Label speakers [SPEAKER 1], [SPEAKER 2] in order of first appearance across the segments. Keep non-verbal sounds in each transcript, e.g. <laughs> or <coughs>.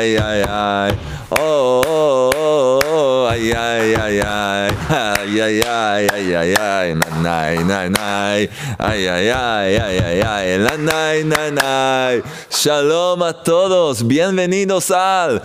[SPEAKER 1] Ay, ay, ay. Oh, oh, oh, oh, ay, ay, ay, ay. Ay, ay, ay, ay, ay, ay. Nanay, nanay. Ay, ay, ay, ay, ay, ay. Nanay, nanay. Shalom a todos. Bienvenidos al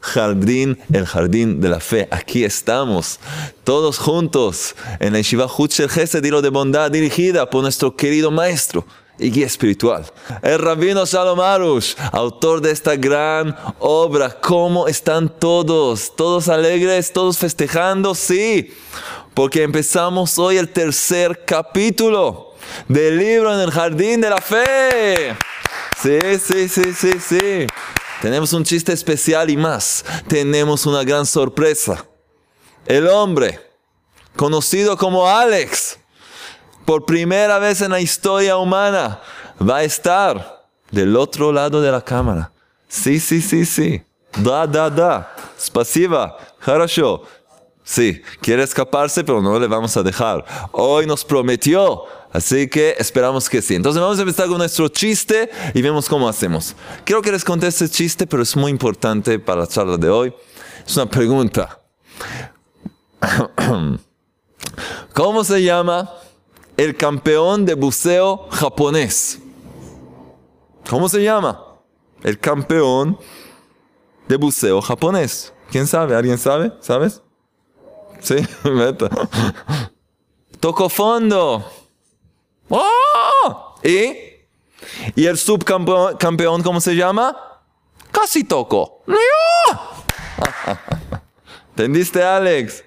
[SPEAKER 1] jardín, el jardín de la fe. Aquí estamos, todos juntos, en la Yeshiva Hutcher Gesed, de bondad dirigida por nuestro querido maestro y guía espiritual. El rabino Shalom Arush, autor de esta gran obra. ¿Cómo están todos? ¿Todos alegres? ¿Todos festejando? Sí, porque empezamos hoy el tercer capítulo del libro en el jardín de la fe. Sí, sí, sí, sí, sí. Tenemos un chiste especial y más. Tenemos una gran sorpresa. El hombre, conocido como Alex, por primera vez en la historia humana, va a estar del otro lado de la cámara. Sí, sí, sí, sí. Da, da, da. Spasiva. Хорошо. Sí, quiere escaparse, pero no le vamos a dejar. Hoy nos prometió, así que esperamos que sí. Entonces vamos a empezar con nuestro chiste y vemos cómo hacemos. Quiero que les conté este chiste, pero es muy importante para la charla de hoy. Es una pregunta. <coughs> ¿Cómo se llama el campeón de buceo japonés? ¿Cómo se llama? El campeón de buceo japonés. ¿Quién sabe? ¿Alguien sabe? ¿Sabes? Sí, <laughs> meta. Tocó fondo. ¡Oh! ¿Y? ¿Y el subcampeón, campeón, cómo se llama? Casi tocó. <laughs> ¿Entendiste, Alex?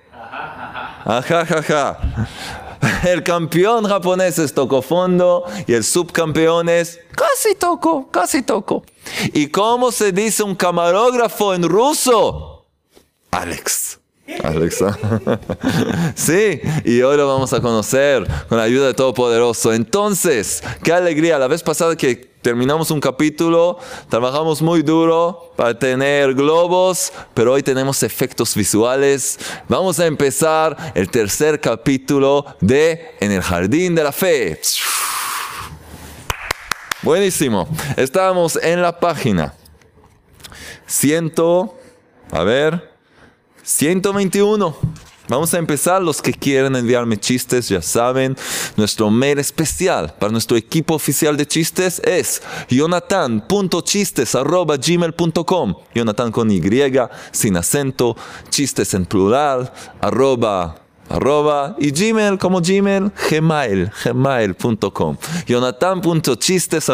[SPEAKER 1] Ajajaja. <laughs> El campeón japonés es tocó fondo y el subcampeón es casi tocó, casi tocó. ¿Y cómo se dice un camarógrafo en ruso? Alex. Alexa. <laughs> Sí, y hoy lo vamos a conocer con la ayuda de Todopoderoso. Entonces, qué alegría. La vez pasada que terminamos un capítulo, trabajamos muy duro para tener globos, pero hoy tenemos efectos visuales. Vamos a empezar el tercer capítulo de En el Jardín de la Fe. Buenísimo. Estamos en la página. Ciento, a ver, 121. Vamos a empezar. Los que quieren enviarme chistes ya saben. Nuestro mail especial para nuestro equipo oficial de chistes es jonathan.chistes.gmail.com Jonathan con Y, sin acento, chistes en plural, arroba arroba y gmail como gmail gmail gmail.com jonathan.chistes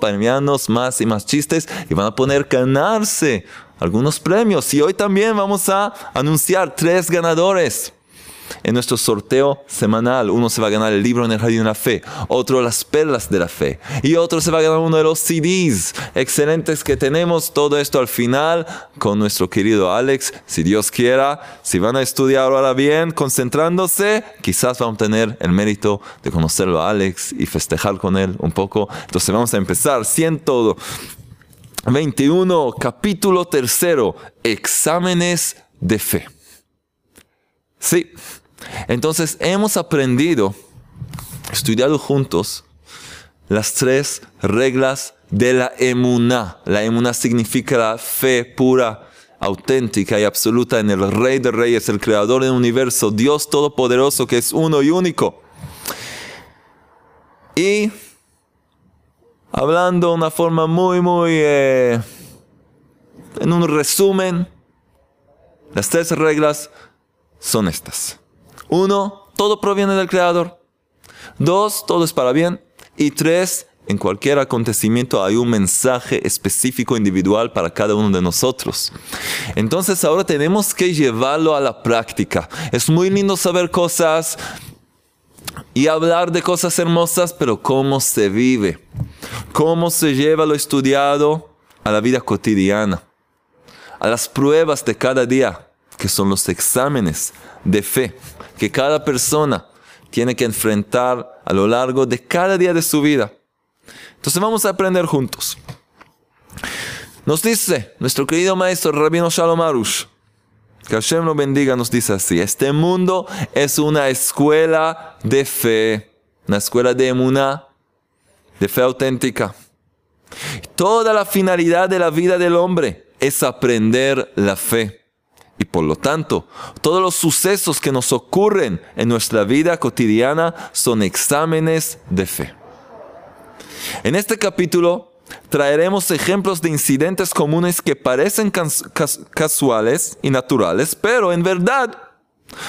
[SPEAKER 1] para enviarnos más y más chistes y van a poner ganarse algunos premios y hoy también vamos a anunciar tres ganadores en nuestro sorteo semanal. Uno se va a ganar el libro en el Jardín de la Fe, otro las perlas de la fe y otro se va a ganar uno de los CDs excelentes que tenemos. Todo esto al final con nuestro querido Alex, si Dios quiera. Si van a estudiar ahora bien, concentrándose, quizás van a tener el mérito de conocerlo a Alex y festejar con él un poco. Entonces vamos a empezar. 121, capítulo tercero, exámenes de fe. Sí, entonces hemos aprendido, estudiado juntos, las tres reglas de la emuná. La emuná significa la fe pura, auténtica y absoluta en el Rey de Reyes, el Creador del universo, Dios Todopoderoso que es uno y único. Y hablando de una forma muy, muy, eh, en un resumen, las tres reglas son estas. Uno, todo proviene del Creador. Dos, todo es para bien. Y tres, en cualquier acontecimiento hay un mensaje específico individual para cada uno de nosotros. Entonces ahora tenemos que llevarlo a la práctica. Es muy lindo saber cosas y hablar de cosas hermosas, pero cómo se vive, cómo se lleva lo estudiado a la vida cotidiana, a las pruebas de cada día, que son los exámenes de fe que cada persona tiene que enfrentar a lo largo de cada día de su vida. Entonces vamos a aprender juntos. Nos dice nuestro querido maestro Rabino Shalom Arush, que Hashem lo bendiga, nos dice así, este mundo es una escuela de fe, una escuela de emuná, de fe auténtica. Toda la finalidad de la vida del hombre es aprender la fe. Y por lo tanto, todos los sucesos que nos ocurren en nuestra vida cotidiana son exámenes de fe. En este capítulo traeremos ejemplos de incidentes comunes que parecen casuales y naturales, pero en verdad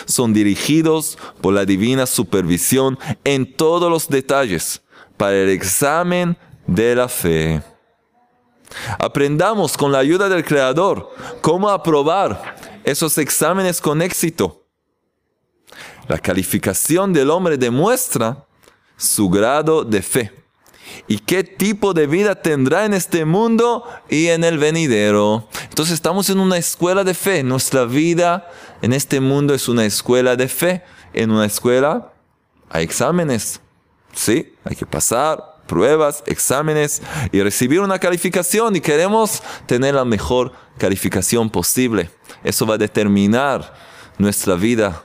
[SPEAKER 1] son dirigidos por la divina supervisión en todos los detalles para el examen de la fe. Aprendamos con la ayuda del Creador cómo aprobar esos exámenes con éxito. La calificación del hombre demuestra su grado de fe y qué tipo de vida tendrá en este mundo y en el venidero. Entonces estamos en una escuela de fe. Nuestra vida en este mundo es una escuela de fe. En una escuela hay exámenes. Sí, hay que pasar pruebas, exámenes y recibir una calificación y queremos tener la mejor calificación posible. Eso va a determinar nuestra vida,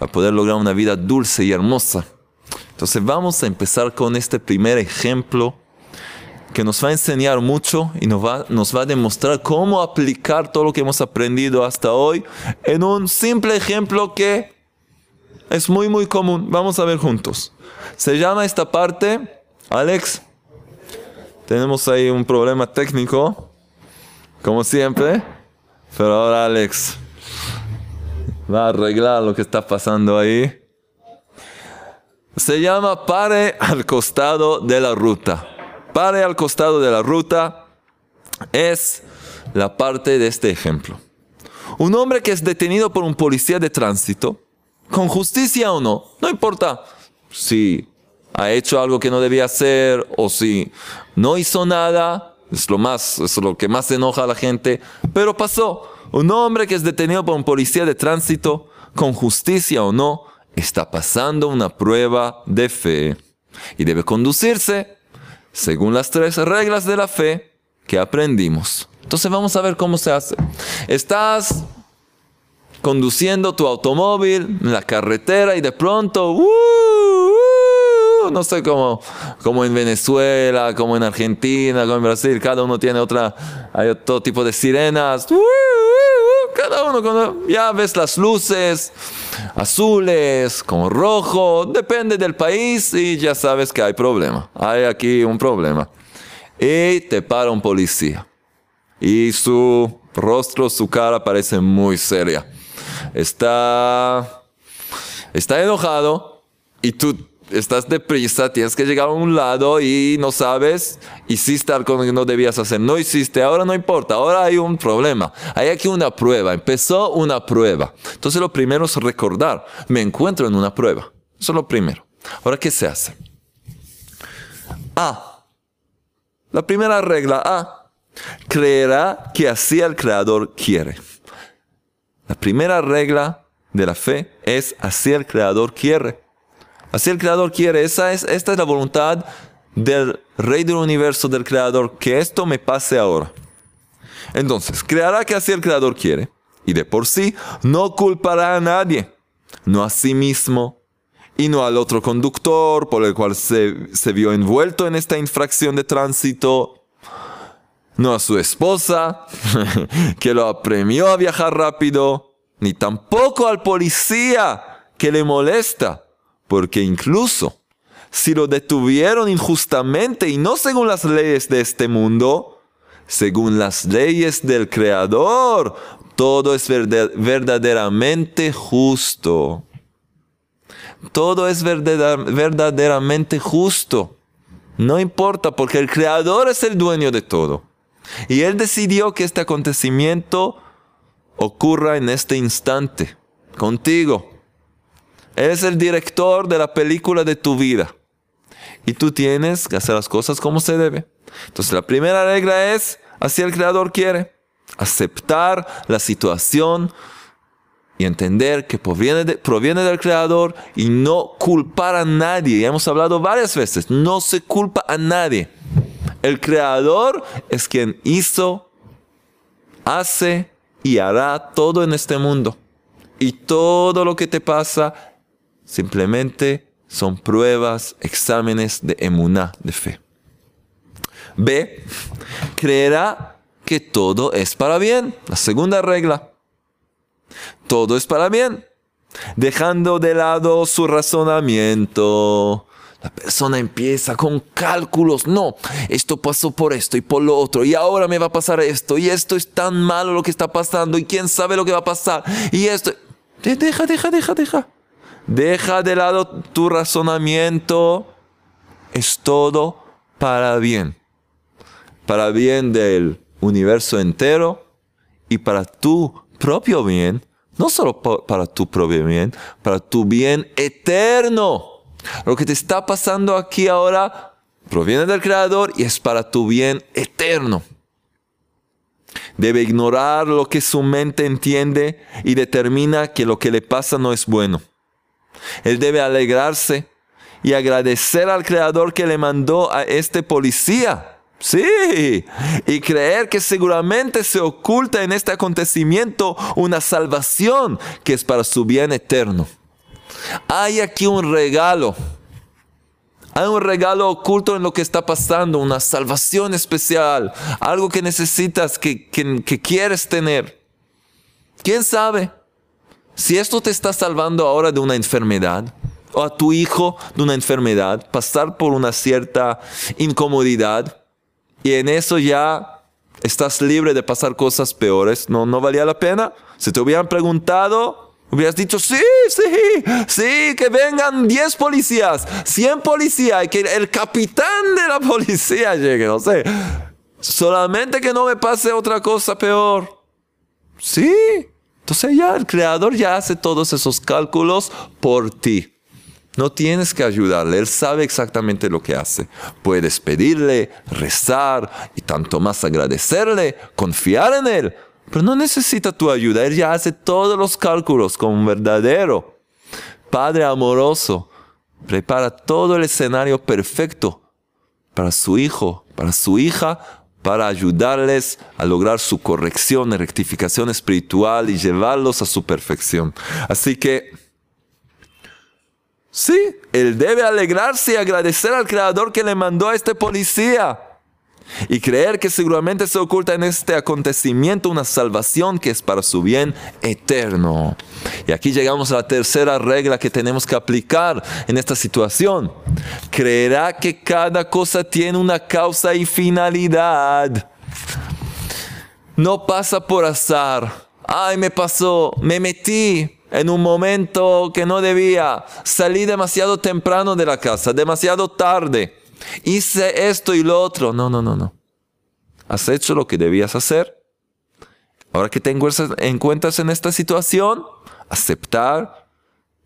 [SPEAKER 1] a poder lograr una vida dulce y hermosa. Entonces vamos a empezar con este primer ejemplo que nos va a enseñar mucho y nos va, nos va a demostrar cómo aplicar todo lo que hemos aprendido hasta hoy en un simple ejemplo que es muy muy común. Vamos a ver juntos. Se llama esta parte, Alex, tenemos ahí un problema técnico, como siempre, pero ahora Alex va a arreglar lo que está pasando ahí se llama pare al costado de la ruta. Pare al costado de la ruta es la parte de este ejemplo. Un hombre que es detenido por un policía de tránsito, con justicia o no, no importa si ha hecho algo que no debía hacer o si no hizo nada, es lo más, es lo que más enoja a la gente, pero pasó. Un hombre que es detenido por un policía de tránsito, con justicia o no, está pasando una prueba de fe y debe conducirse según las tres reglas de la fe que aprendimos. Entonces vamos a ver cómo se hace. Estás conduciendo tu automóvil en la carretera y de pronto, uh, uh, no sé cómo, como en Venezuela, como en Argentina, como en Brasil, cada uno tiene otra, hay todo tipo de sirenas. Uh, cada uno, cuando ya ves las luces azules, con rojo, depende del país y ya sabes que hay problema. Hay aquí un problema. Y te para un policía. Y su rostro, su cara parece muy seria. Está, está enojado y tú estás deprisa, tienes que llegar a un lado y no sabes, hiciste algo que no debías hacer, no hiciste, ahora no importa, ahora hay un problema, hay aquí una prueba, empezó una prueba. Entonces lo primero es recordar, me encuentro en una prueba, eso es lo primero. Ahora, ¿qué se hace? A. La primera regla A. Creerá que así el Creador quiere. La primera regla de la fe es así el Creador quiere. Así el Creador quiere. Esa es, esta es la voluntad del Rey del Universo, del Creador, que esto me pase ahora. Entonces, creará que así el Creador quiere. Y de por sí, no culpará a nadie. No a sí mismo. Y no al otro conductor por el cual se, se vio envuelto en esta infracción de tránsito. No a su esposa, <laughs> que lo apremió a viajar rápido. Ni tampoco al policía, que le molesta porque incluso si lo detuvieron injustamente y no según las leyes de este mundo, según las leyes del Creador, todo es verdaderamente justo. Todo es verdaderamente justo. No importa, porque el Creador es el dueño de todo. Y Él decidió que este acontecimiento ocurra en este instante, contigo. Es el director de la película de tu vida. Y tú tienes que hacer las cosas como se debe. Entonces la primera regla es, así el creador quiere, aceptar la situación y entender que proviene, del creador y no culpar a nadie. Ya hemos hablado varias veces, no se culpa a nadie. El creador es quien hizo, hace y hará todo en este mundo. Y todo lo que te pasa Simplemente son pruebas, exámenes de emuná, de fe. B. creerá que todo es para bien. La segunda regla. Todo es para bien. Dejando de lado su razonamiento. La persona empieza con cálculos. No, esto pasó por esto y por lo otro. Y ahora me va a pasar esto. Y esto es tan malo lo que está pasando. Y quién sabe lo que va a pasar. Y esto... Deja, deja, deja, deja. Deja de lado tu razonamiento. Es todo para bien. Para bien del universo entero y para tu propio bien. No solo para tu propio bien, para tu bien eterno. Lo que te está pasando aquí ahora proviene del Creador y es para tu bien eterno. Debe ignorar lo que su mente entiende y determina que lo que le pasa no es bueno. Él debe alegrarse y agradecer al Creador que le mandó a este policía. Sí, y creer que seguramente se oculta en este acontecimiento una salvación que es para su bien eterno. Hay aquí un regalo. Hay un regalo oculto en lo que está pasando, una salvación especial, algo que necesitas, que, que, quieres tener. ¿Quién sabe? Si esto te está salvando ahora de una enfermedad, o a tu hijo de una enfermedad, pasar por una cierta incomodidad, y en eso ya estás libre de pasar cosas peores, ¿no, no valía la pena? Si te hubieran preguntado, Hubieras dicho, sí, sí, sí, que vengan 10 policías, 100 policías, y que el capitán de la policía llegue, no sé. Solamente que no me pase otra cosa peor. Sí. Entonces ya el creador ya hace todos esos cálculos por ti. No tienes que ayudarle, él sabe exactamente lo que hace. Puedes pedirle, rezar y tanto más agradecerle, confiar en él pero no necesita tu ayuda. Él ya hace todos los cálculos como un verdadero Padre amoroso. Prepara todo el escenario perfecto para su hijo, para su hija, para ayudarles a lograr su corrección y rectificación espiritual y llevarlos a su perfección. Así que, sí, él debe alegrarse y agradecer al Creador que le mandó a este policía y creer que seguramente se oculta en este acontecimiento una salvación que es para su bien eterno. Y aquí llegamos a la tercera regla que tenemos que aplicar en esta situación. Creerá que cada cosa tiene una causa y finalidad. No pasa por azar. Ay, me pasó, me metí en un momento que no debía. Salí demasiado temprano de la casa, demasiado tarde hice esto y lo otro. No, no, no, no. Has hecho lo que debías hacer. Ahora que te encuentras en esta situación, aceptar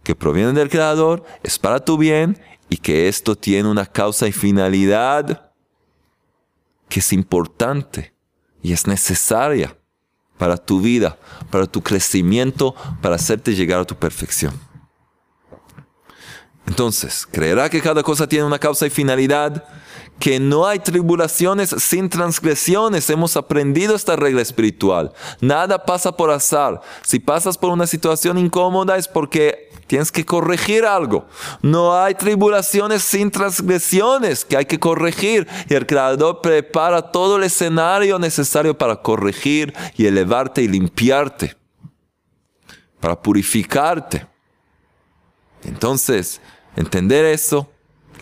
[SPEAKER 1] que proviene del Creador, es para tu bien y que esto tiene una causa y finalidad que es importante y es necesaria para tu vida, para tu crecimiento, para hacerte llegar a tu perfección. Entonces, creerá que cada cosa tiene una causa y finalidad, que no hay tribulaciones sin transgresiones. Hemos aprendido esta regla espiritual. Nada pasa por azar. Si pasas por una situación incómoda es porque tienes que corregir algo. No hay tribulaciones sin transgresiones que hay que corregir. Y el Creador prepara todo el escenario necesario para corregir y elevarte y limpiarte. Para purificarte. Entonces, entender eso,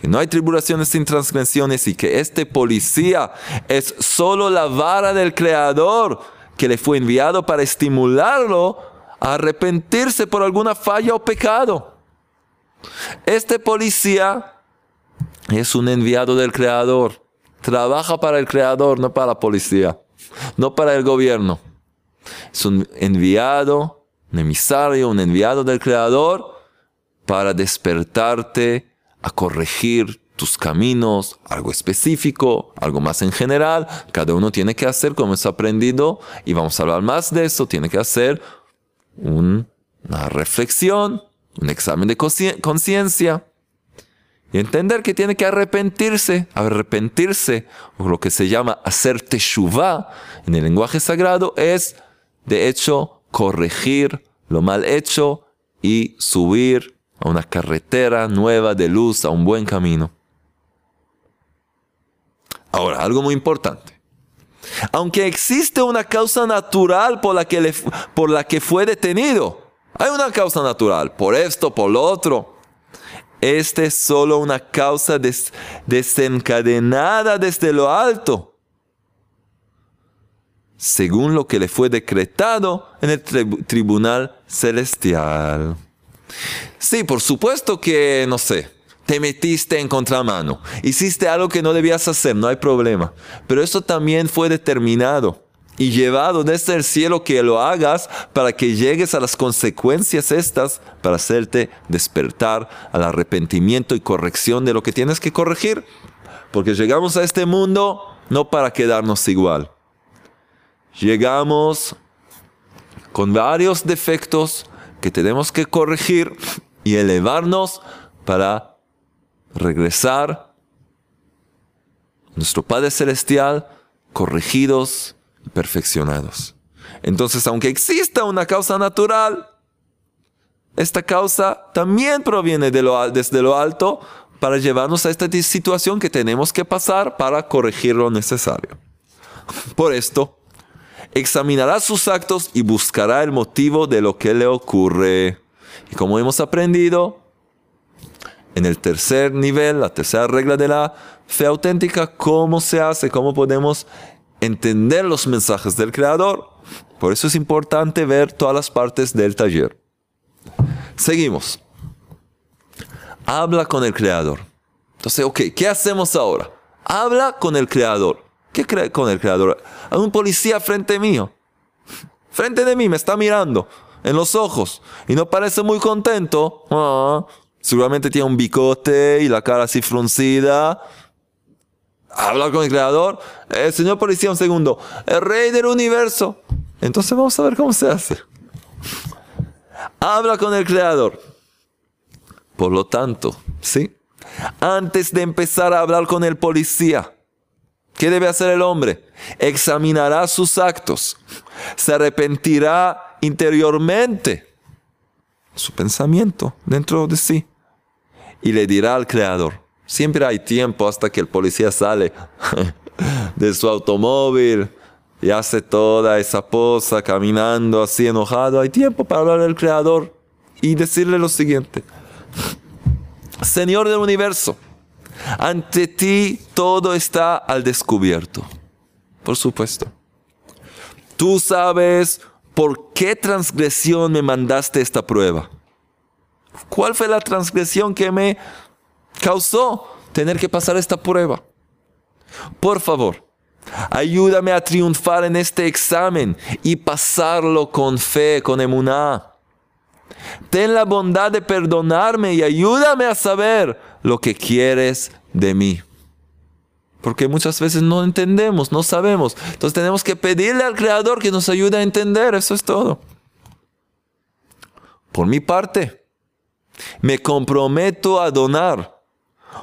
[SPEAKER 1] que no hay tribulaciones sin transgresiones y que este policía es solo la vara del Creador que le fue enviado para estimularlo a arrepentirse por alguna falla o pecado. Este policía es un enviado del Creador. Trabaja para el Creador, no para la policía, no para el gobierno. Es un enviado, un emisario, un enviado del Creador para despertarte a corregir tus caminos, algo específico, algo más en general. Cada uno tiene que hacer como es aprendido y vamos a hablar más de eso. Tiene que hacer una reflexión, un examen de conciencia y entender que tiene que arrepentirse. Arrepentirse, o lo que se llama hacer teshuva en el lenguaje sagrado, es de hecho corregir lo mal hecho y subir a una carretera nueva de luz, a un buen camino. Ahora, algo muy importante. Aunque existe una causa natural por la que, por la que fue detenido. Hay una causa natural, por esto, por lo otro. Esta es solo una causa desencadenada desde lo alto, según lo que le fue decretado en el tribunal celestial. Sí, por supuesto que, no sé, te metiste en contramano, hiciste algo que no debías hacer, no hay problema. Pero eso también fue determinado y llevado desde el cielo que lo hagas para que llegues a las consecuencias estas para hacerte despertar al arrepentimiento y corrección de lo que tienes que corregir. Porque llegamos a este mundo no para quedarnos igual. Llegamos con varios defectos que tenemos que corregir y elevarnos para regresar a nuestro Padre Celestial corregidos perfeccionados. Entonces, aunque exista una causa natural, esta causa también proviene desde lo alto para llevarnos a esta situación que tenemos que pasar para corregir lo necesario. Por esto, examinará sus actos y buscará el motivo de lo que le ocurre. Y como hemos aprendido, en el tercer nivel, la tercera regla de la fe auténtica, cómo se hace, cómo podemos entender los mensajes del Creador. Por eso es importante ver todas las partes del taller. Seguimos. Habla con el Creador. Entonces, ok, ¿qué hacemos ahora? Habla con el Creador. ¿Qué cree con el Creador? Hay un policía frente mío. Frente de mí, me está mirando en los ojos y no parece muy contento. Ah, seguramente tiene un bicote y la cara así fruncida habla con el creador. El señor policía, un segundo. El rey del universo. Entonces vamos a ver cómo se hace. Habla con el creador. Por lo tanto, ¿sí? Antes de empezar a hablar con el policía, ¿qué debe hacer el hombre? Examinará sus actos. Se arrepentirá interiormente. Su pensamiento dentro de sí. Y le dirá al creador, Siempre hay tiempo hasta que el policía sale <laughs> de su automóvil y hace toda esa posa caminando así enojado. Hay tiempo para hablar al Creador y decirle lo siguiente. Señor del universo, ante ti todo está al descubierto. Por supuesto. Tú sabes por qué transgresión me mandaste esta prueba. ¿Cuál fue la transgresión que me causó tener que pasar esta prueba. Por favor, ayúdame a triunfar en este examen y pasarlo con fe, con emuná. Ten la bondad de perdonarme y ayúdame a saber lo que quieres de mí. Porque muchas veces no entendemos, no sabemos. Entonces tenemos que pedirle al Creador que nos ayude a entender. Eso es todo. Por mi parte, me comprometo a donar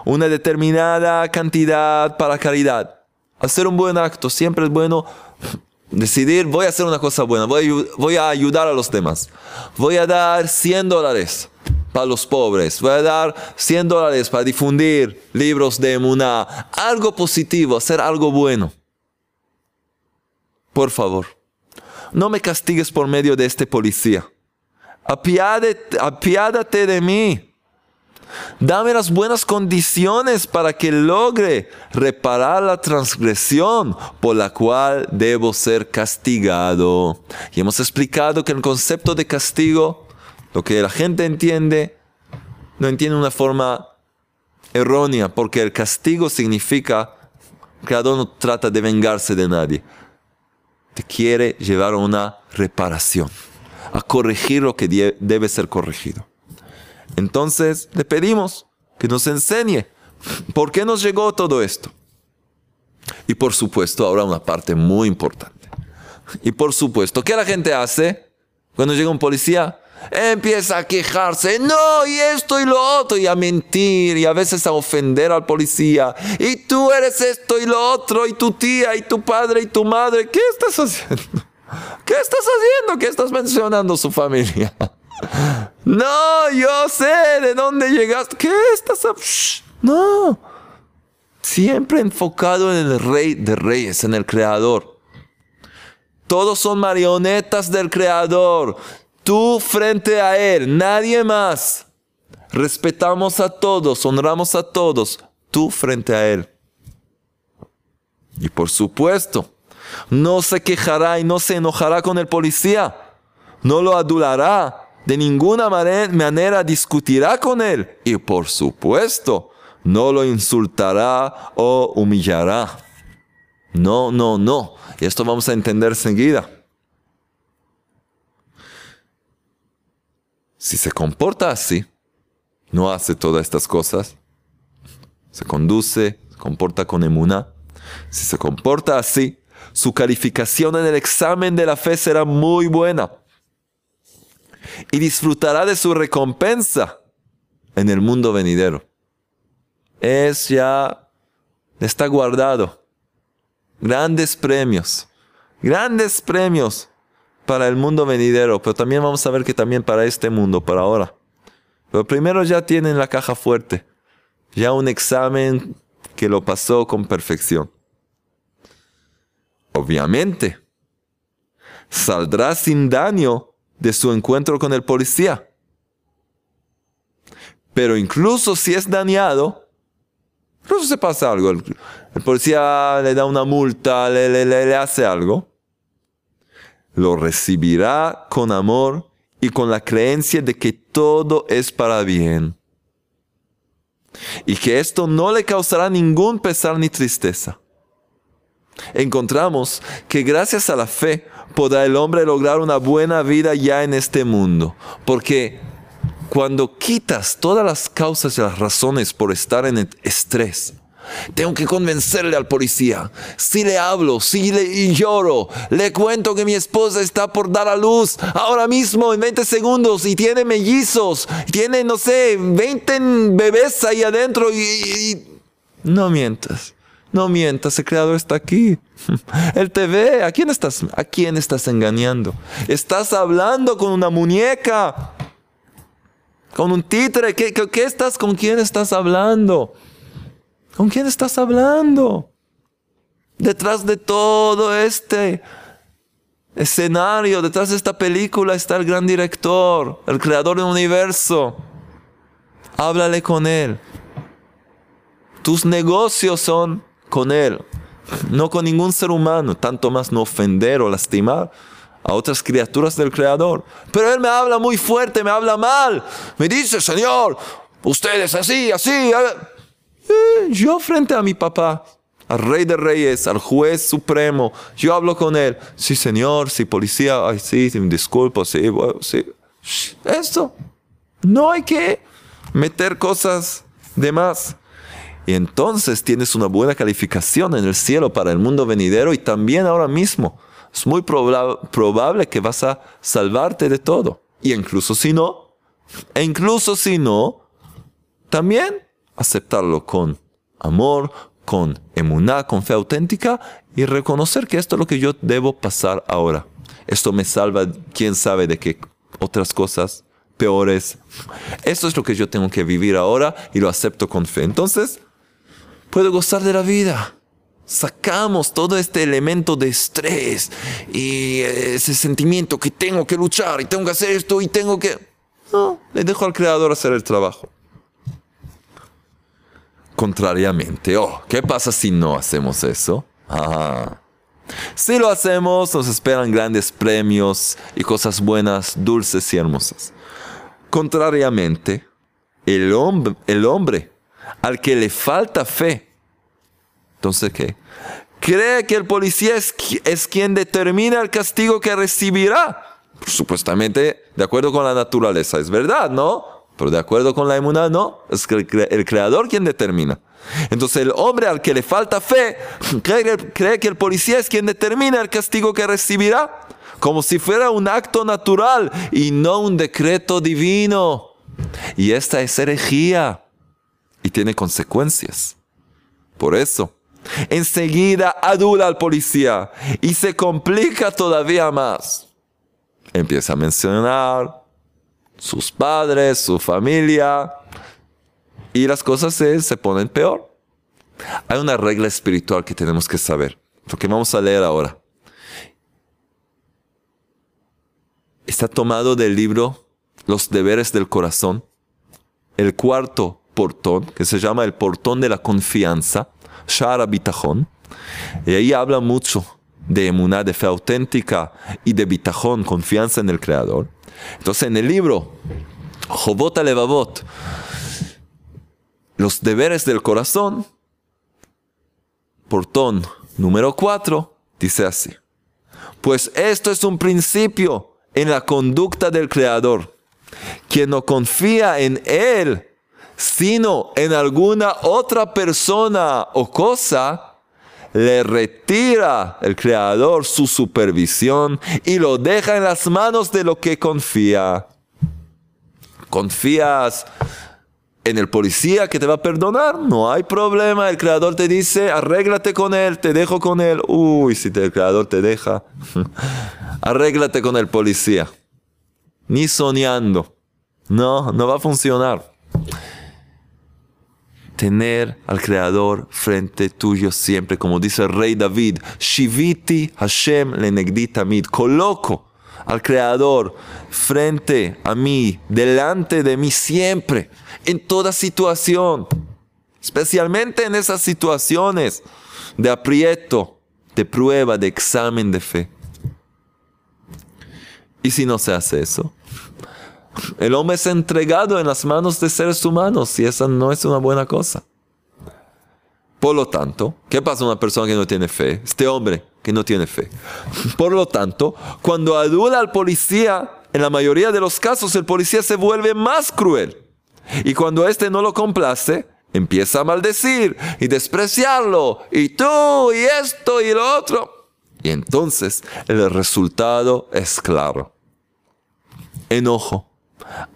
[SPEAKER 1] una determinada cantidad para caridad. Hacer un buen acto, siempre es bueno decidir, voy a hacer una cosa buena, voy, a ayudar a los demás. Voy a dar 100 dólares para los pobres, voy a dar 100 dólares para difundir libros de Emuná, algo positivo, hacer algo bueno. Por favor, no me castigues por medio de este policía. apiádate de mí. Dame las buenas condiciones para que logre reparar la transgresión por la cual debo ser castigado. Y hemos explicado que el concepto de castigo, lo que la gente entiende, no entiende de una forma errónea, porque el castigo significa que Creador no trata de vengarse de nadie. Te quiere llevar a una reparación, a corregir lo que debe ser corregido. Entonces le pedimos que nos enseñe por qué nos llegó todo esto. Y por supuesto, ahora una parte muy importante. Y por supuesto, ¿qué la gente hace cuando llega un policía? Empieza a quejarse, no, y esto y lo otro, y a mentir, y a veces a ofender al policía. Y tú eres esto y lo otro, y tu tía, y tu padre, y tu madre. ¿Qué estás haciendo? <laughs> ¿Qué estás haciendo? ¿Qué estás mencionando su familia? <laughs> No, yo sé de dónde llegaste. ¿Qué estás? No. Siempre enfocado en el rey de reyes, en el creador. Todos son marionetas del Creador. Tú frente a Él, nadie más. Respetamos a todos, honramos a todos. Tú frente a Él. Y por supuesto, no se quejará y no se enojará con el policía. No lo adulará. De ninguna manera discutirá con él. Y por supuesto, no lo insultará o humillará. No, no, no. Y esto vamos a entender enseguida. Si se comporta así, no hace todas estas cosas, se conduce, se comporta con emuna. Si se comporta así, su calificación en el examen de la fe será muy buena y disfrutará de su recompensa en el mundo venidero. Es ya, está guardado. Grandes premios, grandes premios para el mundo venidero, pero también vamos a ver que también para este mundo, para ahora. Pero primero ya tienen la caja fuerte, ya un examen que lo pasó con perfección. Obviamente, saldrá sin daño de su encuentro con el policía. Pero incluso si es dañado, incluso se pasa algo, el, policía le da una multa, le, le, le hace algo, lo recibirá con amor y con la creencia de que todo es para bien. Y que esto no le causará ningún pesar ni tristeza. Encontramos que gracias a la fe podrá el hombre lograr una buena vida ya en este mundo. Porque cuando quitas todas las causas y las razones por estar en el estrés, tengo que convencerle al policía. Si le hablo, si le lloro, le cuento que mi esposa está por dar a luz ahora mismo en 20 segundos y tiene mellizos, tiene, no sé, 20 bebés ahí adentro y no mientas. No mientas, el creador está aquí. <laughs> Él te ve. ¿A quién estás, a quién estás engañando? Estás hablando con una muñeca. Con un títere. ¿Qué, qué estás? ¿Con quién estás hablando? ¿Con quién estás hablando? Detrás de todo este escenario, detrás de esta película está el gran director, el creador del universo. Háblale con él. Tus negocios son con Él, no con ningún ser humano, tanto más no ofender o lastimar a otras criaturas del Creador. Pero Él me habla muy fuerte, me habla mal, me dice, Señor, ustedes así, así. Eh, yo frente a mi papá, al rey de reyes, al juez supremo, yo hablo con él. Sí, señor, sí, policía, ay, sí, disculpo, sí, sí. Esto. No hay que meter cosas de más. Y entonces tienes una buena calificación en el cielo para el mundo venidero y también ahora mismo. Es muy probable que vas a salvarte de todo. Y incluso si no, e incluso si no, también aceptarlo con amor, con emuná, con fe auténtica y reconocer que esto es lo que yo debo pasar ahora. Esto me salva, quién sabe de qué otras cosas peores. Esto es lo que yo tengo que vivir ahora y lo acepto con fe. Entonces, puedo gozar de la vida. Sacamos todo este elemento de estrés y ese sentimiento que tengo que luchar y tengo que hacer esto y tengo que... No, le dejo al creador hacer el trabajo. Contrariamente, oh, ¿qué pasa si no hacemos eso? Ah. Si lo hacemos, nos esperan grandes premios y cosas buenas, dulces y hermosas. Contrariamente, el, hombre, el hombre al que le falta fe. Entonces, ¿qué? Cree que el policía es, es quien determina el castigo que recibirá. Supuestamente, de acuerdo con la naturaleza, es verdad, ¿no? Pero de acuerdo con la inmunidad, no. Es el, el creador quien determina. Entonces el hombre al que le falta fe <laughs> cree, cree, que el policía es quien determina el castigo que recibirá, como si fuera un acto natural y no un decreto divino. Y esta es herejía y tiene consecuencias. Por eso, enseguida adula al policía y se complica todavía más. Empieza a mencionar sus padres, su familia, y las cosas se, se ponen peor. Hay una regla espiritual que tenemos que saber, lo que vamos a leer ahora. está tomado del libro Los deberes del corazón, el cuarto portón, que se llama el portón de la confianza, Shara Bitajón, y ahí habla mucho de emuná, de fe auténtica y de bitajón, confianza en el Creador. Entonces en el libro Jobot Levavot, los deberes del corazón, portón número 4, dice así. Pues esto es un principio en la conducta del Creador. Quien no confía en Él, sino en alguna otra persona o cosa, le retira el Creador su supervisión y lo deja en las manos de lo que confía. Confías en el policía que te va a perdonar, no hay problema. El creador te dice, arréglate con él, te dejo con él. Uy, si el creador te deja, <laughs> arréglate con el policía. Ni soñando. No, no va a funcionar. Tener al creador frente tuyo siempre, como dice el rey David, Shiviti Hashem lenegditamid. Coloco al creador frente a mí, delante de mí siempre en toda situación, especialmente en esas situaciones de aprieto, de prueba, de examen de fe. ¿Y si no se hace eso? El hombre es entregado en las manos de seres humanos y esa no es una buena cosa. Por lo tanto, ¿qué pasa a una persona que no tiene fe? Este hombre que no tiene fe. Por lo tanto, cuando adula al policía, en la mayoría de los casos el policía se vuelve más cruel. Y cuando éste no lo complace, empieza a maldecir y despreciarlo, y tú, y esto, y lo otro. Y entonces el resultado es claro. Enojo,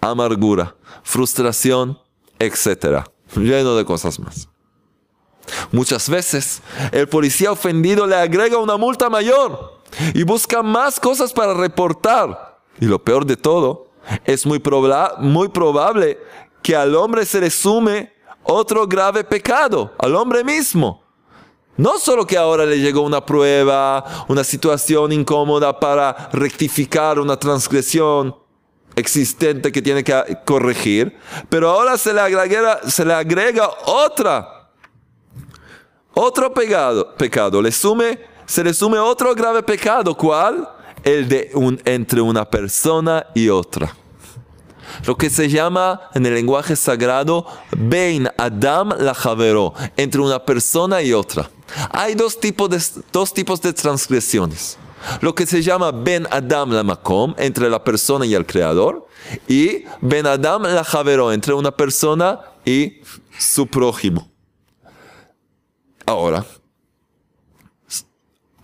[SPEAKER 1] amargura, frustración, etc. Lleno de cosas más. Muchas veces el policía ofendido le agrega una multa mayor y busca más cosas para reportar. Y lo peor de todo, es muy, muy probable que al hombre se le sume otro grave pecado, al hombre mismo. No solo que ahora le llegó una prueba, una situación incómoda para rectificar una transgresión existente que tiene que corregir, pero ahora se le agrega, se le agrega otra, otro pecado, pecado, le sume, se le sume otro grave pecado, ¿cuál? El de un, entre una persona y otra lo que se llama en el lenguaje sagrado Bein Adam la Javero, entre una persona y otra. Hay dos tipos de, dos tipos de transgresiones. Lo que se llama Ben Adam la Makom, entre la persona y el creador, y Ben Adam la Javero, entre una persona y su prójimo. Ahora,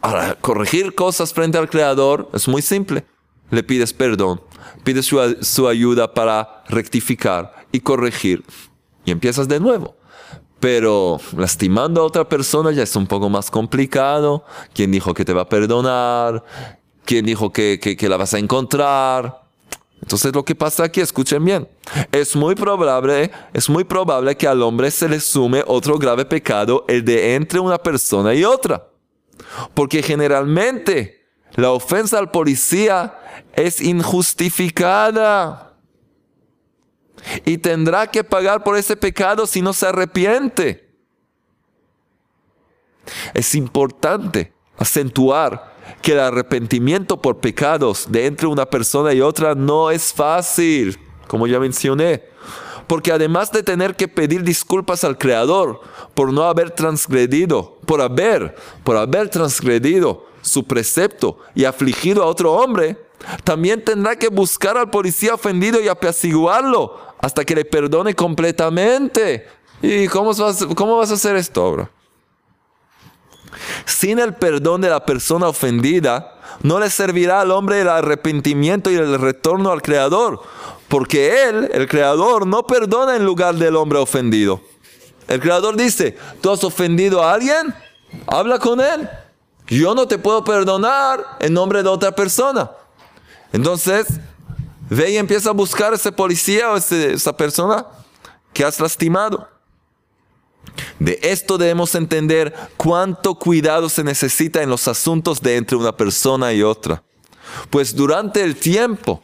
[SPEAKER 1] para corregir cosas frente al creador es muy simple. Le pides perdón pides su, ayuda para rectificar y corregir y empiezas de nuevo. Pero lastimando a otra persona ya es un poco más complicado. ¿Quién dijo que te va a perdonar? ¿Quién dijo que, que, la vas a encontrar? Entonces lo que pasa aquí, escuchen bien, es muy probable, es muy probable que al hombre se le sume otro grave pecado, el de entre una persona y otra. Porque generalmente la ofensa al policía es injustificada. Y tendrá que pagar por ese pecado si no se arrepiente. Es importante acentuar que el arrepentimiento por pecados de entre una persona y otra no es fácil, como ya mencioné. Porque además de tener que pedir disculpas al Creador por no haber transgredido, por haber, por haber transgredido su precepto y afligido a otro hombre, también tendrá que buscar al policía ofendido y apaciguarlo hasta que le perdone completamente. ¿Y cómo vas, a hacer esto ahora? Sin el perdón de la persona ofendida, no le servirá al hombre el arrepentimiento y el retorno al Creador, porque Él, el Creador, no perdona en lugar del hombre ofendido. El Creador dice, ¿tú has ofendido a alguien? Habla con Él. Yo no te puedo perdonar en nombre de otra persona. Entonces, ve y empieza a buscar a ese policía o esa persona que has lastimado. De esto debemos entender cuánto cuidado se necesita en los asuntos de entre una persona y otra. Pues durante el tiempo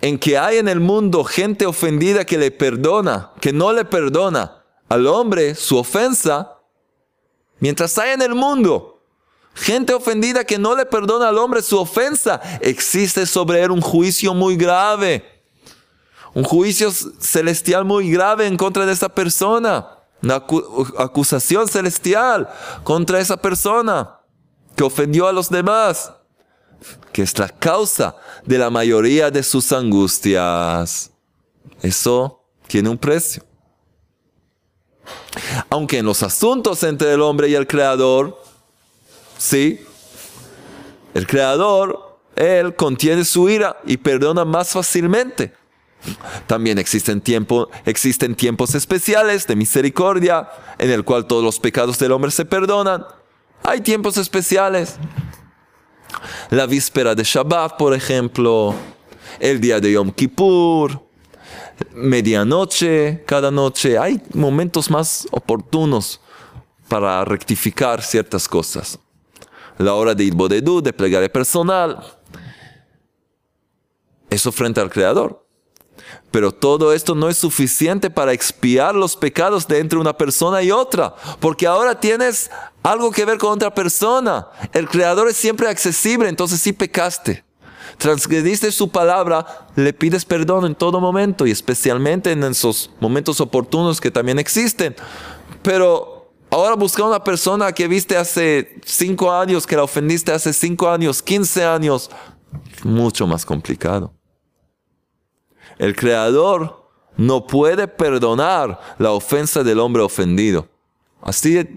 [SPEAKER 1] en que hay en el mundo gente ofendida que le perdona, que no le perdona al hombre su ofensa, mientras hay en el mundo gente ofendida que no le perdona al hombre su ofensa, existe sobre él un juicio muy grave, un juicio celestial muy grave en contra de esa persona, una acusación celestial contra esa persona que ofendió a los demás que es la causa de la mayoría de sus angustias. Eso tiene un precio. Aunque en los asuntos entre el hombre y el creador, sí, el creador, él contiene su ira y perdona más fácilmente. También existen, existen tiempos especiales de misericordia en el cual todos los pecados del hombre se perdonan. Hay tiempos especiales la víspera de Shabbat, por ejemplo, el día de Yom Kippur, medianoche, cada noche. Hay momentos más oportunos para rectificar ciertas cosas. La hora de Bodedú, de plegaria personal. Eso frente al Creador. Pero todo esto no es suficiente para expiar los pecados de entre una persona y otra, porque ahora tienes algo que ver con otra persona. El Creador es siempre accesible, entonces sí pecaste. Transgrediste su palabra, le pides perdón en todo momento y especialmente en esos momentos oportunos que también existen. Pero ahora busca una persona que viste hace cinco años, que la ofendiste hace cinco años, quince años, mucho más complicado. El Creador no puede perdonar la ofensa del hombre ofendido. Así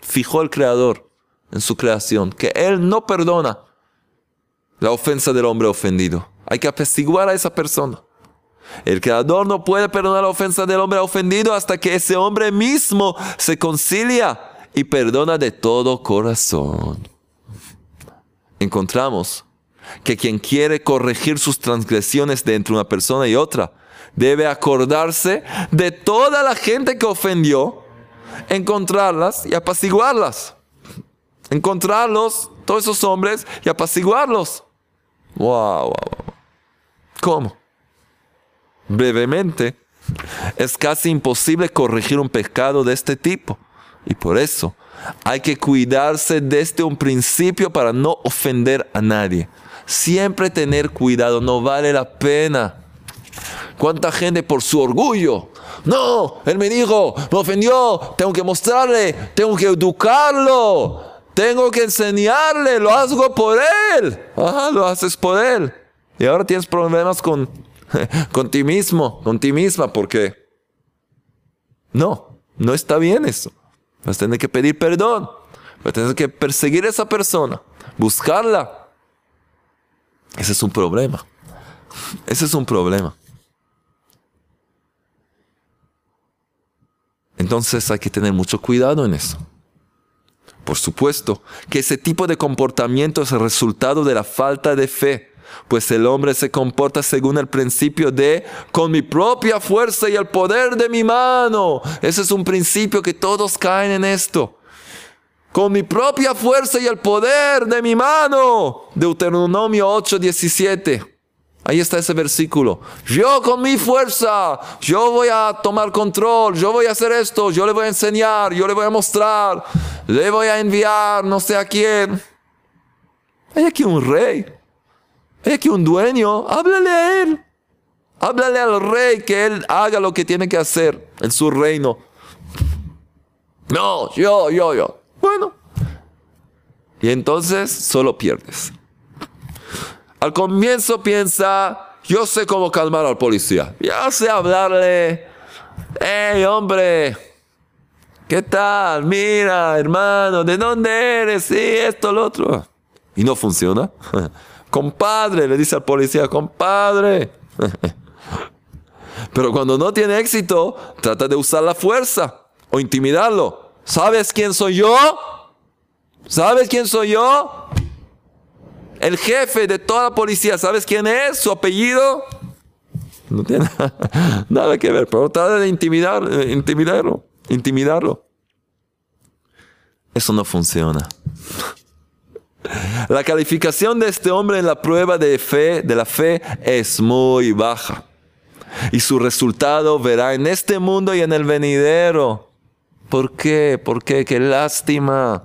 [SPEAKER 1] fijó el Creador en su creación, que Él no perdona la ofensa del hombre ofendido. Hay que apaciguar a esa persona. El Creador no puede perdonar la ofensa del hombre ofendido hasta que ese hombre mismo se concilia y perdona de todo corazón. Encontramos que quien quiere corregir sus transgresiones de entre una persona y otra, debe acordarse de toda la gente que ofendió, encontrarlas y apaciguarlas. Encontrarlos, todos esos hombres, y apaciguarlos. Wow, wow, wow. ¿Cómo? Brevemente, es casi imposible corregir un pecado de este tipo. Y por eso hay que cuidarse desde un principio para no ofender a nadie. Siempre tener cuidado, no vale la pena. ¿Cuánta gente por su orgullo? No, él me dijo, me ofendió, tengo que mostrarle, tengo que educarlo, tengo que enseñarle, lo hago por él. Ajá, lo haces por él. Y ahora tienes problemas con, <laughs> con ti mismo, con ti misma, porque no, no está bien eso. Vas a tener que pedir perdón, vas a tener que perseguir a esa persona, buscarla ese es un problema. Ese es un problema. Entonces hay que tener mucho cuidado en eso. Por supuesto que ese tipo de comportamiento es el resultado de la falta de fe, pues el hombre se comporta según el principio de con mi propia fuerza y el poder de mi mano. Ese es un principio que todos caen en esto con mi propia fuerza y el poder de mi mano. Deuteronomio 8:17. Ahí está ese versículo. Yo con mi fuerza, yo voy a tomar control, yo voy a hacer esto, yo le voy a enseñar, yo le voy a mostrar, le voy a enviar no sé a quién. Hay aquí un rey, hay aquí un dueño, háblale a él. Háblale al rey que él haga lo que tiene que hacer en su reino. No, yo, yo, yo. Bueno. Y entonces solo pierdes. Al comienzo piensa, yo sé cómo calmar al policía. Ya sé hablarle. Hey, hombre. ¿Qué tal? Mira, hermano, ¿de dónde eres? Sí, esto, lo otro. Y no funciona. <laughs> compadre, le dice al policía, compadre. <laughs> Pero cuando no tiene éxito, trata de usar la fuerza o intimidarlo. ¿Sabes quién soy yo? ¿Sabes quién soy yo? El jefe de toda la policía, ¿sabes quién es? ¿Su apellido? No tiene <laughs> nada que ver, pero trata de intimidar, intimidarlo, intimidarlo. Eso no funciona. La calificación de este hombre en la prueba de fe, de la fe, es muy baja. Y su resultado verá en este mundo y en el venidero. ¿Por qué? ¿Por qué? Qué lástima.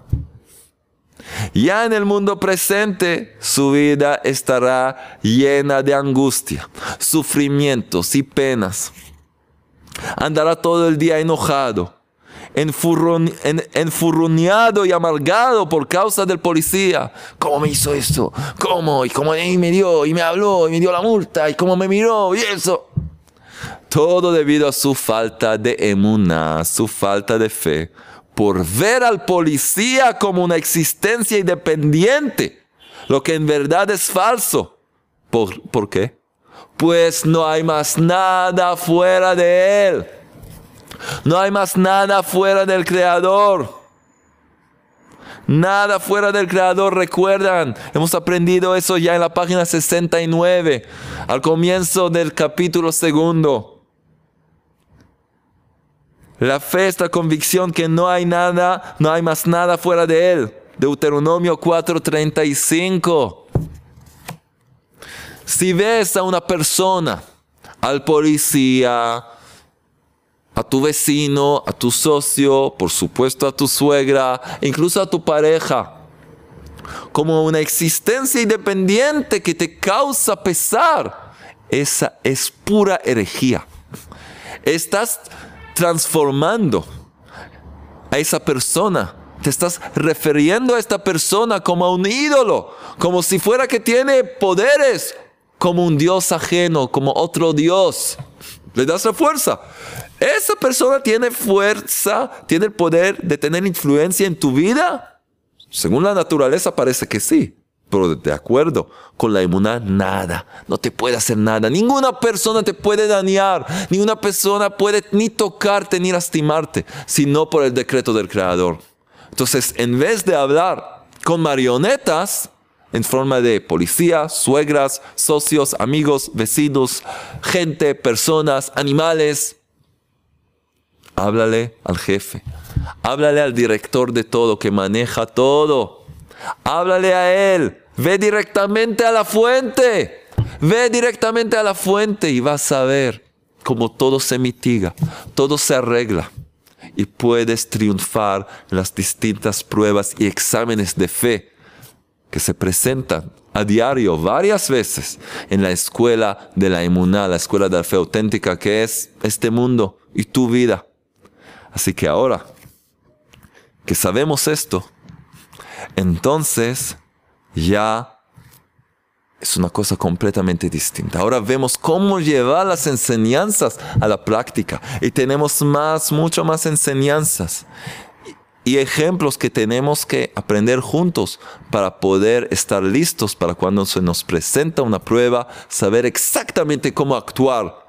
[SPEAKER 1] Ya en el mundo presente su vida estará llena de angustia, sufrimientos y penas. Andará todo el día enojado, enfurruñado y amargado por causa del policía. ¿Cómo me hizo eso? ¿Cómo? ¿Y cómo me dio? Y me habló, y me dio la multa, y cómo me miró, y eso. Todo debido a su falta de emuná, su falta de fe, por ver al policía como una existencia independiente, lo que en verdad es falso. ¿Por, ¿por qué? Pues no hay más nada fuera de él. No hay más nada fuera del Creador. Nada fuera del Creador, recuerdan, hemos aprendido eso ya en la página 69, al comienzo del capítulo segundo. La fe es la convicción que no hay nada, no hay más nada fuera de Él. Deuteronomio 4:35. Si ves a una persona, al policía, a tu vecino, a tu socio, por supuesto a tu suegra, incluso a tu pareja, como una existencia independiente que te causa pesar, esa es pura herejía. Estás transformando a esa persona. Te estás refiriendo a esta persona como a un ídolo, como si fuera que tiene poderes, como un Dios ajeno, como otro Dios. Le das la fuerza. ¿Esa persona tiene fuerza, tiene el poder de tener influencia en tu vida? Según la naturaleza parece que sí, pero de acuerdo con la inmunidad, nada, no te puede hacer nada. Ninguna persona te puede dañar, ninguna persona puede ni tocarte ni lastimarte, sino por el decreto del Creador. Entonces, en vez de hablar con marionetas, en forma de policía, suegras, socios, amigos, vecinos, gente, personas, animales, Háblale al jefe. Háblale al director de todo, que maneja todo. Háblale a él. Ve directamente a la fuente. Ve directamente a la fuente y vas a ver cómo todo se mitiga, todo se arregla. Y puedes triunfar en las distintas pruebas y exámenes de fe que se presentan a diario varias veces en la escuela de la inmunidad, la escuela de la fe auténtica que es este mundo y tu vida. Así que ahora que sabemos esto, entonces ya es una cosa completamente distinta. Ahora vemos cómo llevar las enseñanzas a la práctica y tenemos más, mucho más enseñanzas y ejemplos que tenemos que aprender juntos para poder estar listos para cuando se nos presenta una prueba, saber exactamente cómo actuar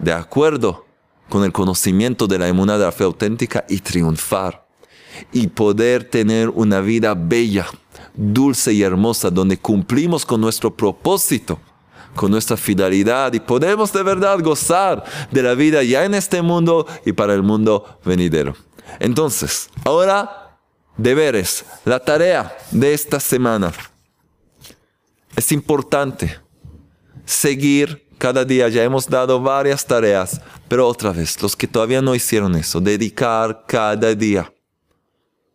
[SPEAKER 1] de acuerdo con el conocimiento de la inmunidad de la fe auténtica y triunfar. Y poder tener una vida bella, dulce y hermosa, donde cumplimos con nuestro propósito, con nuestra fidelidad y podemos de verdad gozar de la vida ya en este mundo y para el mundo venidero. Entonces, ahora, deberes, la tarea de esta semana. Es importante seguir cada día ya hemos dado varias tareas, pero otra vez, los que todavía no hicieron eso, dedicar cada día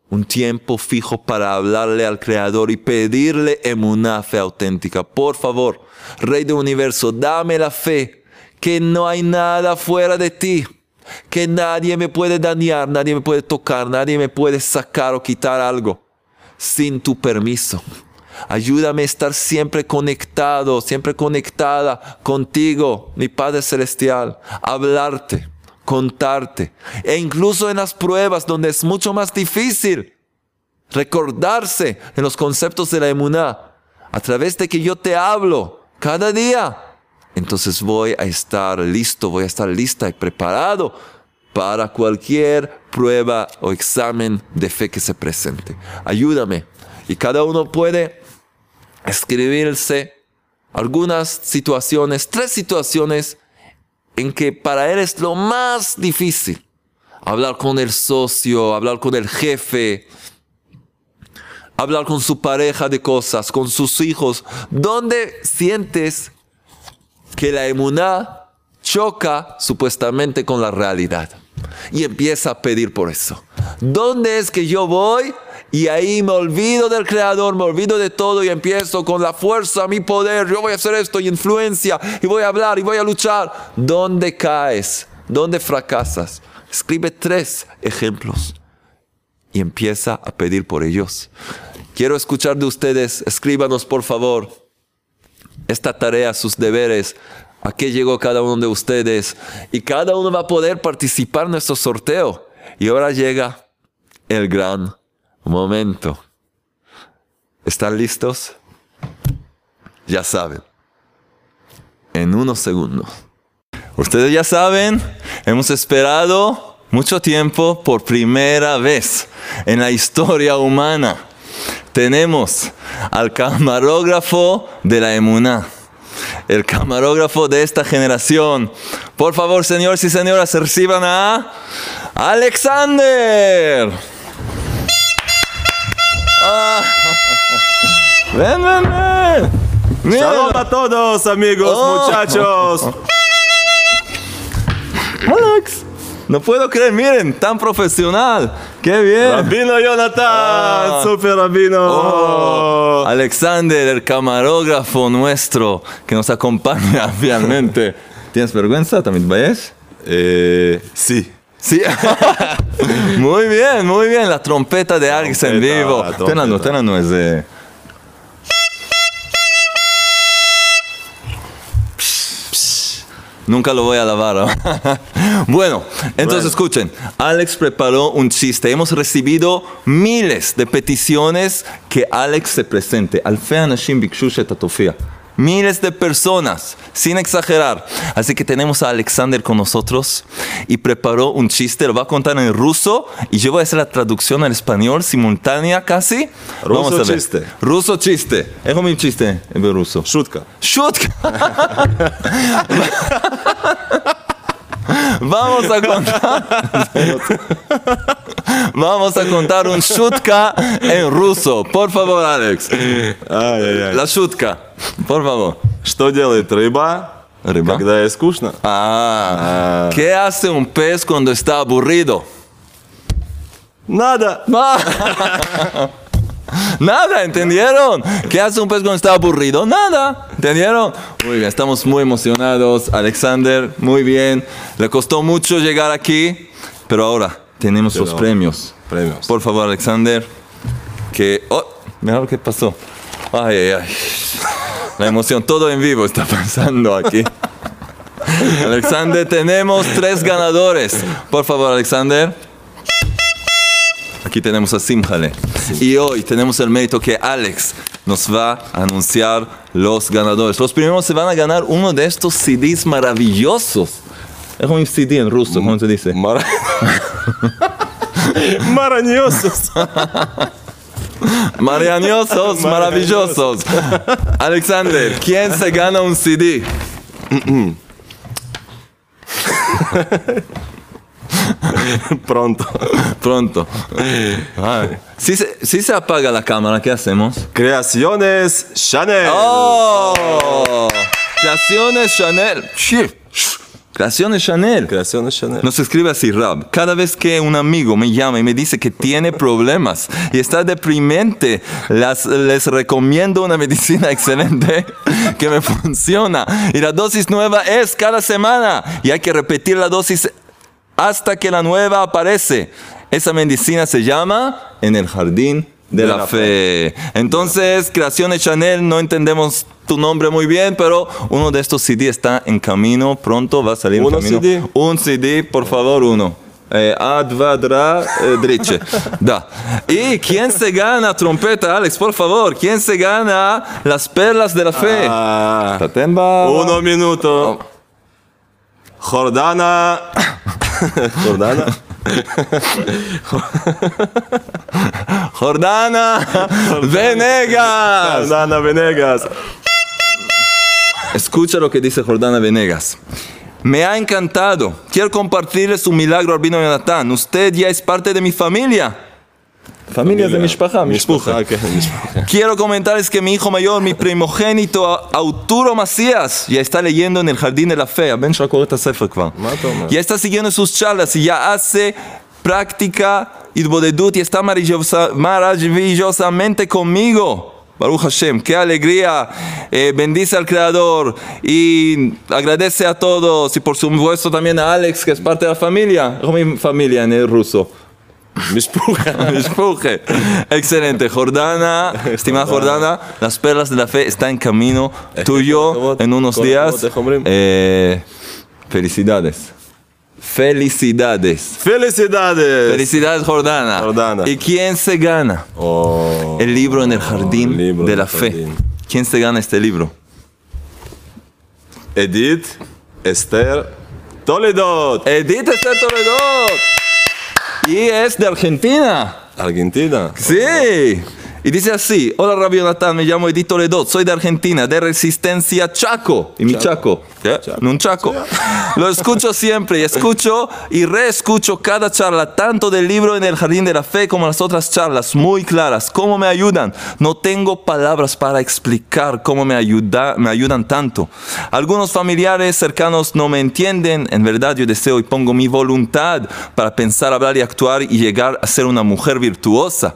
[SPEAKER 1] un tiempo fijo para hablarle al Creador y pedirle en una fe auténtica. Por favor, Rey del Universo, dame la fe que no hay nada fuera de ti, que nadie me puede dañar, nadie me puede tocar, nadie me puede sacar o quitar algo sin tu permiso. Ayúdame a estar siempre conectado, siempre conectada contigo, mi Padre Celestial. Hablarte, contarte. E incluso en las pruebas donde es mucho más difícil recordarse en los conceptos de la emuná. A través de que yo te hablo cada día. Entonces voy a estar listo, voy a estar lista y preparado para cualquier prueba o examen de fe que se presente. Ayúdame. Y cada uno puede escribirse algunas situaciones, tres situaciones en que para él es lo más difícil. Hablar con el socio, hablar con el jefe, hablar con su pareja de cosas, con sus hijos. ¿Dónde sientes que la emuná choca supuestamente con la realidad? Y empieza a pedir por eso. ¿Dónde es que yo voy? Y ahí me olvido del Creador, me olvido de todo y empiezo con la fuerza, mi poder, yo voy a hacer esto y influencia y voy a hablar y voy a luchar. ¿Dónde caes? ¿Dónde fracasas? Escribe tres ejemplos y empieza a pedir por ellos. Quiero escuchar de ustedes, escríbanos por favor esta tarea, sus deberes, a qué llegó cada uno de ustedes y cada uno va a poder participar en nuestro sorteo. Y ahora llega el gran momento. ¿Están listos? Ya saben. En unos segundos. Ustedes ya saben, hemos esperado mucho tiempo por primera vez en la historia humana. Tenemos al camarógrafo de la Emuná, el camarógrafo de esta generación. Por favor, señores y señoras, reciban a Alexander. Ah. Ven, ven, ven. Mira.
[SPEAKER 2] Shalom a todos, amigos,
[SPEAKER 1] Oh.
[SPEAKER 2] muchachos.
[SPEAKER 1] Alex. No puedo creer, miren, tan profesional. Qué bien.
[SPEAKER 2] Rabino Jonathan,
[SPEAKER 1] Ah.
[SPEAKER 2] super rabino.
[SPEAKER 1] Oh, Alexander, el camarógrafo nuestro que nos acompaña <laughs> fielmente. ¿Tienes vergüenza? ¿También vayas?
[SPEAKER 2] Eh, sí.
[SPEAKER 1] Sí. <laughs> muy bien, muy bien. La trompeta de Alex en vivo. Tenano, tenano es Nunca lo voy a lavar. <laughs> bueno, entonces
[SPEAKER 2] Bueno.
[SPEAKER 1] escuchen. Alex preparó un chiste. Hemos recibido miles de peticiones que Alex se presente. Alfe anashim bikshu shetatofia miles de personas, sin exagerar. Así que tenemos a Alexander con nosotros y preparó un chiste, lo va a contar en ruso y yo voy a hacer la traducción al español simultánea casi.
[SPEAKER 2] Ruso
[SPEAKER 1] Vamos a ver.
[SPEAKER 2] chiste.
[SPEAKER 1] Ruso chiste. Es mi chiste en ruso.
[SPEAKER 2] Shutka.
[SPEAKER 1] Shutka. <laughs> Vamos a contar. Vamos a contar un shutka en ruso. Por favor, Alex.
[SPEAKER 2] Ай-яй-яй.
[SPEAKER 1] La shutka. Por favor.
[SPEAKER 2] Что делает рыба,
[SPEAKER 1] Рыба?
[SPEAKER 2] когда ей скучно?
[SPEAKER 1] Ah. ¿Qué hace un pez cuando está aburrido?
[SPEAKER 2] Надо. <laughs> <laughs>
[SPEAKER 1] Nada, ¿entendieron? ¿Qué hace un pez cuando está aburrido? Nada, ¿entendieron? Muy bien, estamos muy emocionados. Alexander, muy bien. Le costó mucho llegar aquí, pero ahora tenemos los
[SPEAKER 2] Pero-
[SPEAKER 1] premios.
[SPEAKER 2] Premios.
[SPEAKER 1] Por favor, Alexander, que... Oh, mira lo que pasó. Ay, ay, ay. La emoción, todo en vivo está pasando aquí. <laughs> Alexander, tenemos tres ganadores. Por favor, Alexander. Aquí tenemos a Simjale. Sí. Y hoy tenemos el mérito que Alex nos va a anunciar los ganadores. Los primeros se van a ganar uno de estos CDs maravillosos. Es un CD en ruso, ¿cómo se dice?
[SPEAKER 2] Mar... <laughs> Marañosos.
[SPEAKER 1] Marañosos, maravillosos. Alexander, ¿quién se gana un CD? <laughs> <laughs>
[SPEAKER 2] Pronto.
[SPEAKER 1] Pronto. Ay. Si se, si se apaga la cámara, ¿qué hacemos?
[SPEAKER 2] Creaciones Chanel.
[SPEAKER 1] ¡Oh! Creaciones Chanel. Creaciones Chanel.
[SPEAKER 2] Creaciones Chanel.
[SPEAKER 1] Nos escribe así, Rab. Cada vez que un amigo me llama y me dice que tiene problemas y está deprimente, las- les recomiendo una medicina <laughs> excelente que me funciona. Y la dosis nueva es cada semana. Y hay que repetir la dosis hasta que la nueva aparece. Esa medicina se llama En el Jardín de, la, fe. Entonces, Creaciones Chanel, no entendemos tu nombre muy bien, pero uno de estos CD está en camino, pronto va a salir en
[SPEAKER 2] ¿Uno
[SPEAKER 1] camino.
[SPEAKER 2] CD?
[SPEAKER 1] Un CD, por favor, uno. Eh, Advadra eh, Driche. <laughs> Da. ¿Y quién se gana trompeta, Alex? Por favor, ¿quién se gana las perlas de la fe?
[SPEAKER 2] Ah, uno minuto. Jordana. <coughs> <laughs> Jordana.
[SPEAKER 1] Jordana Venegas.
[SPEAKER 2] Jordana Venegas.
[SPEAKER 1] Escucha lo que dice Jordana Venegas. Me ha encantado. Quiero compartirles un milagro al Rabino Jonathan. Usted ya es parte de mi familia. Familia de Mishpacha,
[SPEAKER 2] Mishpacha. <laughs>
[SPEAKER 1] Quiero comentarles que mi hijo mayor, mi primogénito, Arturo Macías, ya está leyendo en el Jardín de la Fe. Ya está siguiendo sus charlas y ya hace práctica y está maravillosamente conmigo. Baruch Hashem, qué alegría. Eh, bendice al Creador y agradece a todos y por supuesto también a Alex, que es parte de la familia. mi familia en el ruso. <laughs>
[SPEAKER 2] Mispuja. <laughs>
[SPEAKER 1] Mispuje. Excelente. Jordana, <laughs> estimada Jordana, las perlas de la fe están en camino tuyo en unos días. Eh, felicidades. Felicidades.
[SPEAKER 2] Felicidades.
[SPEAKER 1] Felicidades, Jordana.
[SPEAKER 2] Jordana.
[SPEAKER 1] ¿Y quién se gana? El libro en el jardín de la fe. ¿Quién se gana este libro?
[SPEAKER 2] Edith Esther Toledo.
[SPEAKER 1] Edith Esther Toledo. Y es de Argentina.
[SPEAKER 2] Argentina.
[SPEAKER 1] Sí. Y dice así, hola Rabbi Jonathan, me llamo Edith Toledo, soy de Argentina, de Resistencia Chaco. Y mi Chaco, ¿qué?
[SPEAKER 2] Chaco.
[SPEAKER 1] un Chaco. <laughs> Lo escucho siempre y escucho y reescucho cada charla, tanto del libro en el Jardín de la Fe como las otras charlas, muy claras. ¿Cómo me ayudan? No tengo palabras para explicar cómo me, ayuda, me ayudan tanto. Algunos familiares cercanos no me entienden, en verdad yo deseo y pongo mi voluntad para pensar, hablar y actuar y llegar a ser una mujer virtuosa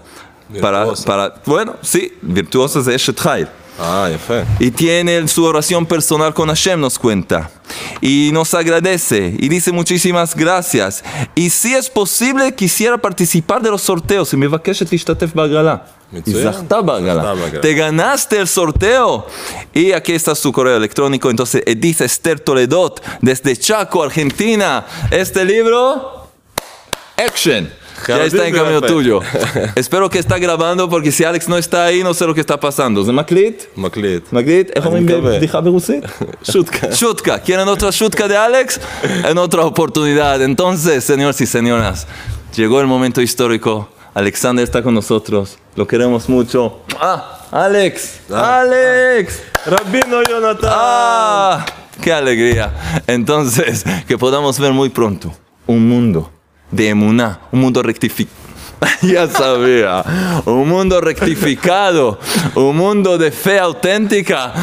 [SPEAKER 1] para, para, bueno, sí, virtuosos de Eshet Hail.
[SPEAKER 2] Ah, fe.
[SPEAKER 1] Y tiene su oración personal con Hashem, nos cuenta. Y nos agradece y dice muchísimas gracias. Y si es posible, quisiera participar de los sorteos. Y me va a
[SPEAKER 2] bagala.
[SPEAKER 1] Te ganaste el sorteo. Y aquí está su correo electrónico. Entonces, eh, Edith Esther Toledot, desde Chaco, Argentina. Este libro, Action Ya está en
[SPEAKER 2] Jardín de la
[SPEAKER 1] camino
[SPEAKER 2] Fe.
[SPEAKER 1] tuyo. <laughs> Espero que está grabando porque si Alex no está ahí, no sé lo que está pasando. ¿Se מקליט?
[SPEAKER 2] מקליט.
[SPEAKER 1] מקליט? איך אומרים
[SPEAKER 2] מקווה.
[SPEAKER 1] בדיחה ברוסית?
[SPEAKER 2] שוטקה.
[SPEAKER 1] Shutka. ¿Quieren otra shutka de Alex? En otra oportunidad. Entonces, señores y señoras, llegó el momento histórico. Alexander está con nosotros. Lo queremos mucho. ¡Ah! ¡Alex! ¡Alex!
[SPEAKER 2] רבינו יונתן!
[SPEAKER 1] ¡Ah! ¡Qué alegría! Entonces, que podamos ver muy pronto un mundo de Emuná, un mundo rectificado. <laughs> ya sabía, un mundo rectificado, un mundo de fe auténtica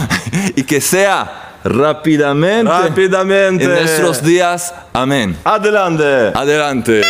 [SPEAKER 1] y que sea rápidamente,
[SPEAKER 2] rápidamente.
[SPEAKER 1] en nuestros días. Amén.
[SPEAKER 2] Adelante.
[SPEAKER 1] Adelante.